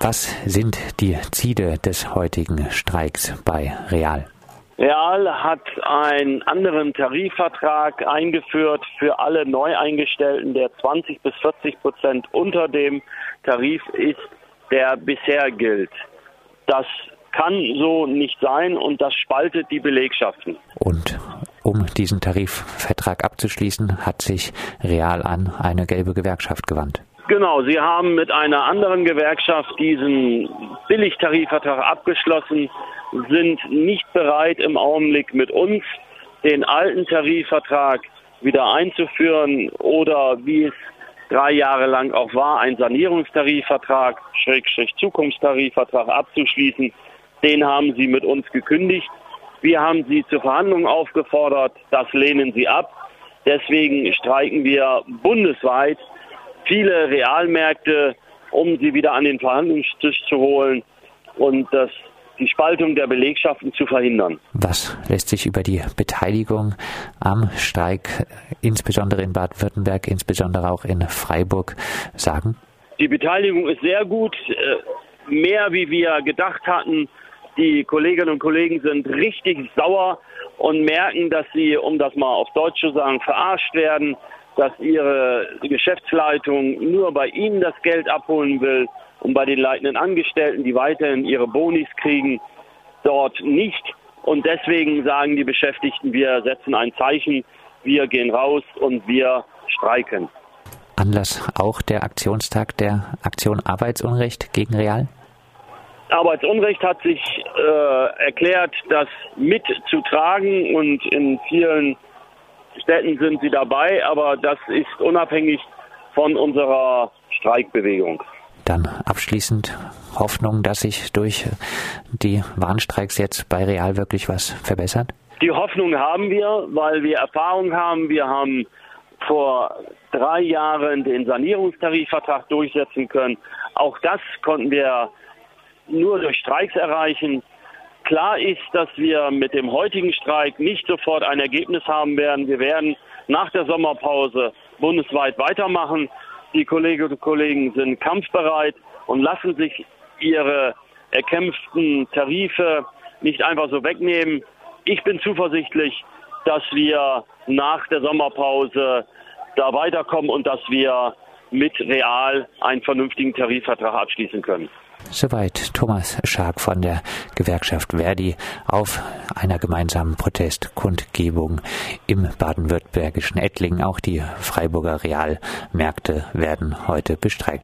Was sind die Ziele des heutigen Streiks bei Real? Real hat einen anderen Tarifvertrag eingeführt für alle Neueingestellten, der 20 bis 40 Prozent unter dem Tarif ist, der bisher gilt. Das kann so nicht sein und das spaltet die Belegschaften. Und um diesen Tarifvertrag abzuschließen, hat sich Real an eine gelbe Gewerkschaft gewandt. Genau, Sie haben mit einer anderen Gewerkschaft diesen Billigtarifvertrag abgeschlossen, sind nicht bereit im Augenblick mit uns den alten Tarifvertrag wieder einzuführen oder wie es drei Jahre lang auch war, einen Sanierungstarifvertrag, Schrägstrich Zukunftstarifvertrag abzuschließen. Den haben Sie mit uns gekündigt. Wir haben Sie zur Verhandlung aufgefordert. Das lehnen Sie ab. Deswegen streiken wir bundesweit viele Realmärkte, um sie wieder an den Verhandlungstisch zu holen und das, die Spaltung der Belegschaften zu verhindern. Was lässt sich über die Beteiligung am Streik, insbesondere in Baden-Württemberg, insbesondere auch in Freiburg, sagen? Die Beteiligung ist sehr gut, äh, mehr wie wir gedacht hatten. Die Kolleginnen und Kollegen sind richtig sauer und merken, dass sie, um das mal auf Deutsch zu sagen, verarscht werden dass ihre Geschäftsleitung nur bei ihnen das Geld abholen will und bei den leitenden Angestellten, die weiterhin ihre Bonis kriegen, dort nicht. Und deswegen sagen die Beschäftigten, wir setzen ein Zeichen, wir gehen raus und wir streiken. Anlass auch der Aktionstag der Aktion Arbeitsunrecht gegen Real? Arbeitsunrecht hat sich äh, erklärt, das mitzutragen und in vielen Städten sind sie dabei, aber das ist unabhängig von unserer Streikbewegung. Dann abschließend Hoffnung, dass sich durch die Warnstreiks jetzt bei Real wirklich was verbessert? Die Hoffnung haben wir, weil wir Erfahrung haben. Wir haben vor drei Jahren den Sanierungstarifvertrag durchsetzen können. Auch das konnten wir nur durch Streiks erreichen. Klar ist, dass wir mit dem heutigen Streik nicht sofort ein Ergebnis haben werden. Wir werden nach der Sommerpause bundesweit weitermachen. Die Kolleginnen und Kollegen sind kampfbereit und lassen sich ihre erkämpften Tarife nicht einfach so wegnehmen. Ich bin zuversichtlich, dass wir nach der Sommerpause da weiterkommen und dass wir mit Real einen vernünftigen Tarifvertrag abschließen können. Soweit Thomas Schark von der Gewerkschaft Verdi auf einer gemeinsamen Protestkundgebung im baden-württembergischen Ettlingen. Auch die Freiburger Realmärkte werden heute bestreikt.